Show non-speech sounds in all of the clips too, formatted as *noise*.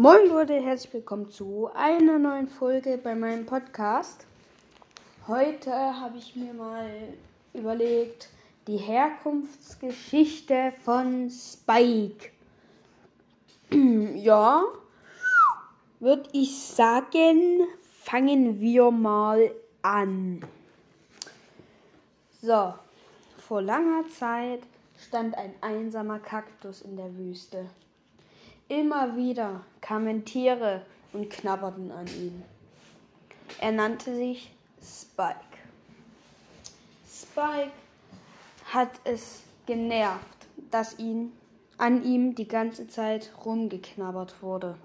Moin Leute, herzlich willkommen zu einer neuen Folge bei meinem Podcast. Heute habe ich mir mal überlegt, die Herkunftsgeschichte von Spike. *clears throat* ja, würde ich sagen, fangen wir mal an. So, vor langer Zeit stand ein einsamer Kaktus in der Wüste. Immer wieder kamen Tiere und knabberten an ihn. Er nannte sich Spike. Spike hat es genervt, dass ihn an ihm die ganze Zeit rumgeknabbert wurde.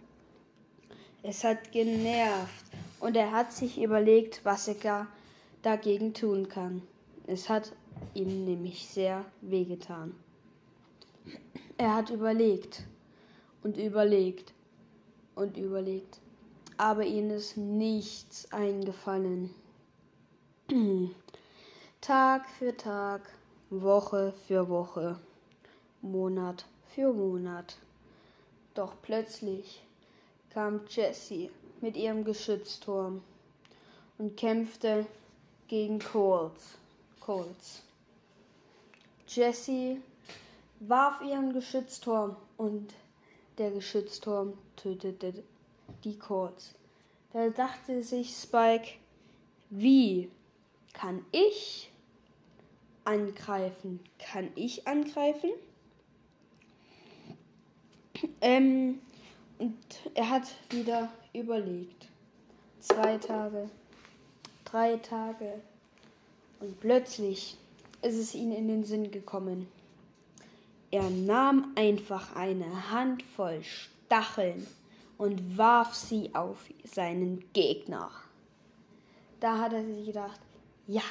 Es hat genervt und er hat sich überlegt, was er gar dagegen tun kann. Es hat ihm nämlich sehr wehgetan. Er hat überlegt, und überlegt und überlegt. Aber ihnen ist nichts eingefallen. *clears throat* Tag für Tag, Woche für Woche, Monat für Monat. Doch plötzlich kam Jessie mit ihrem Geschützturm und kämpfte gegen Colts. Colts. Jessie warf ihren Geschützturm und der Geschützturm tötete die Colts. Da dachte sich Spike, wie kann ich angreifen? Kann ich angreifen? Ähm, und er hat wieder überlegt. Zwei Tage, drei Tage. Und plötzlich ist es ihm in den Sinn gekommen. Er nahm einfach eine Handvoll Stacheln und warf sie auf seinen Gegner. Da hat er sich gedacht, ja,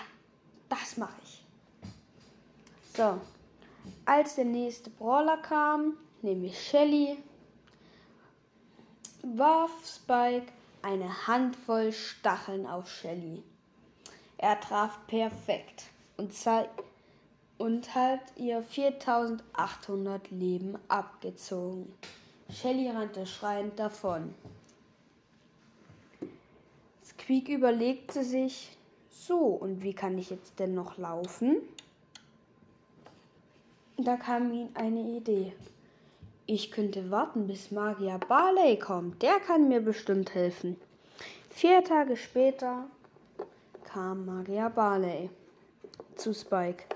das mache ich. So, als der nächste Brawler kam, nämlich Shelly, warf Spike eine Handvoll Stacheln auf Shelly. Er traf perfekt und zeigte und hat ihr 4800 Leben abgezogen. Shelly rannte schreiend davon. Squeak überlegte sich, so, und wie kann ich jetzt denn noch laufen? Da kam ihm eine Idee. Ich könnte warten, bis Magier Barley kommt. Der kann mir bestimmt helfen. Vier Tage später kam Magier Barley zu Spike.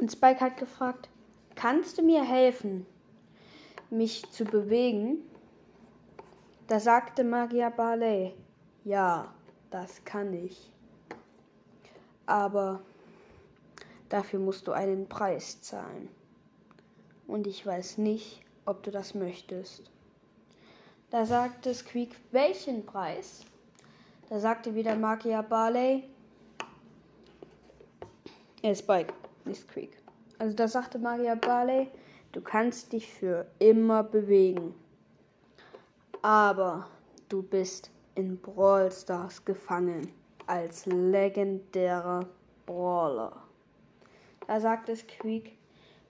Und Spike hat gefragt, kannst du mir helfen, mich zu bewegen? Da sagte Magia Barley, ja, das kann ich. Aber dafür musst du einen Preis zahlen. Und ich weiß nicht, ob du das möchtest. Da sagte Squeak, welchen Preis? Da sagte wieder Magia Barley, äh, Spike, Creek. Also da sagte Maria Barley, du kannst dich für immer bewegen. Aber du bist in Brawl Stars gefangen als legendärer Brawler. Da sagte Squeak,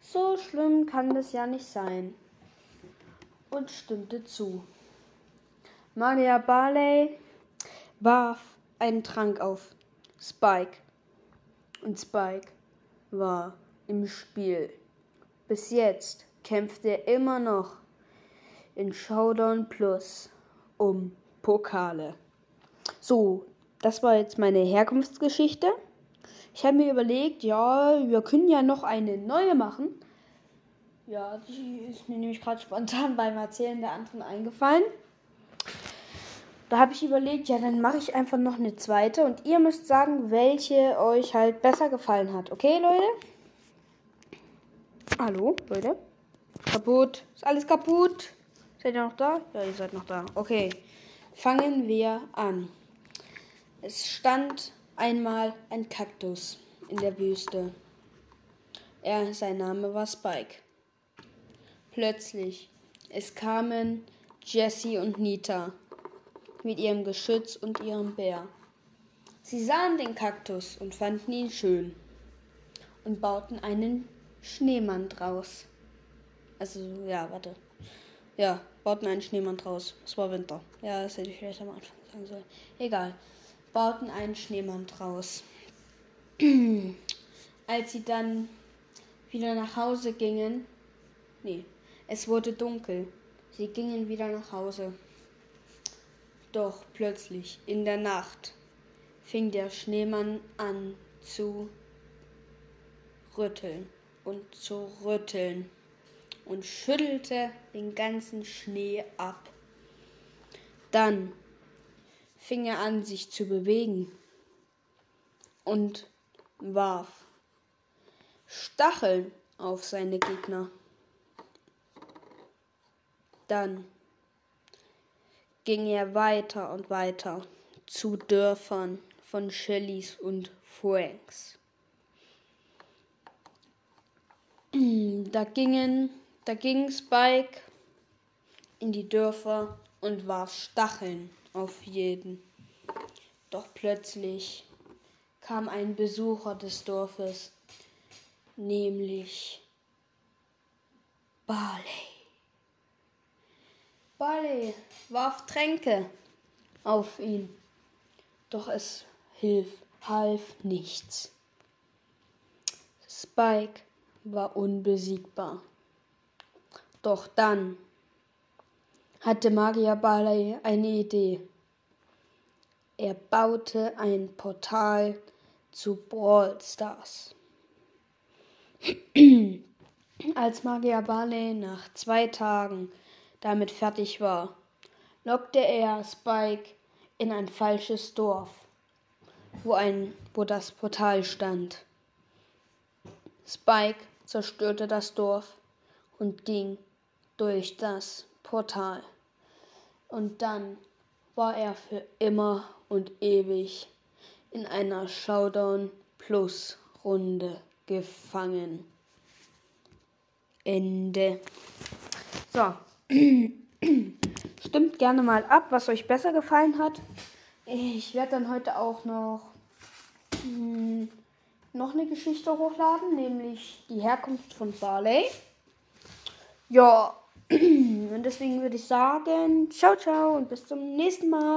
so schlimm kann das ja nicht sein. Und stimmte zu. Maria Barley warf einen Trank auf Spike. Und Spike war im Spiel. Bis jetzt kämpft er immer noch in Showdown Plus um Pokale. So, das war jetzt meine Herkunftsgeschichte. Ich habe mir überlegt, ja, wir können ja noch eine neue machen. Ja, die ist mir nämlich gerade spontan *laughs* beim Erzählen der anderen eingefallen. Da habe ich überlegt, ja, dann mache ich einfach noch eine zweite und ihr müsst sagen, welche euch halt besser gefallen hat. Okay, Leute? Hallo, Leute? Kaputt. Ist alles kaputt? Seid ihr noch da? Ja, ihr seid noch da. Okay. Fangen wir an. Es stand einmal ein Kaktus in der Wüste. Er, sein Name war Spike. Plötzlich, es kamen Jessie und Nita mit ihrem Geschütz und ihrem Bär. Sie sahen den Kaktus und fanden ihn schön und bauten einen Schneemann draus. Also, ja, warte. Ja, bauten einen Schneemann draus. Es war Winter. Ja, das hätte ich vielleicht am Anfang sagen sollen. Egal. Bauten einen Schneemann draus. *clears throat* Als sie dann wieder nach Hause gingen, nee, es wurde dunkel. Sie gingen wieder nach Hause. Doch plötzlich in der Nacht fing der Schneemann an zu rütteln und zu rütteln und schüttelte den ganzen Schnee ab. Dann fing er an, sich zu bewegen und warf Stacheln auf seine Gegner. Dann ging er weiter und weiter zu Dörfern von Shellys und Franks. *clears throat* Da gingen, da ging Spike in die Dörfer und warf Stacheln auf jeden. Doch plötzlich kam ein Besucher des Dorfes, nämlich Barley. Barley warf Tränke auf ihn, doch es hilf, half nichts. Spike war unbesiegbar. Doch dann hatte Magier Barley eine Idee. Er baute ein Portal zu Brawl Stars. *clears throat* Als Magier Barley nach zwei Tagen damit fertig war, lockte er Spike in ein falsches Dorf, wo, ein, wo das Portal stand. Spike zerstörte das Dorf und ging durch das Portal. Und dann war er für immer und ewig in einer Showdown Plus Runde gefangen. Ende. So. Stimmt gerne mal ab, was euch besser gefallen hat. Ich werde dann heute auch noch mh, hm, noch eine Geschichte hochladen, nämlich die Herkunft von Barley. Ja, *clears throat* und deswegen würde ich sagen, ciao, ciao und bis zum nächsten Mal.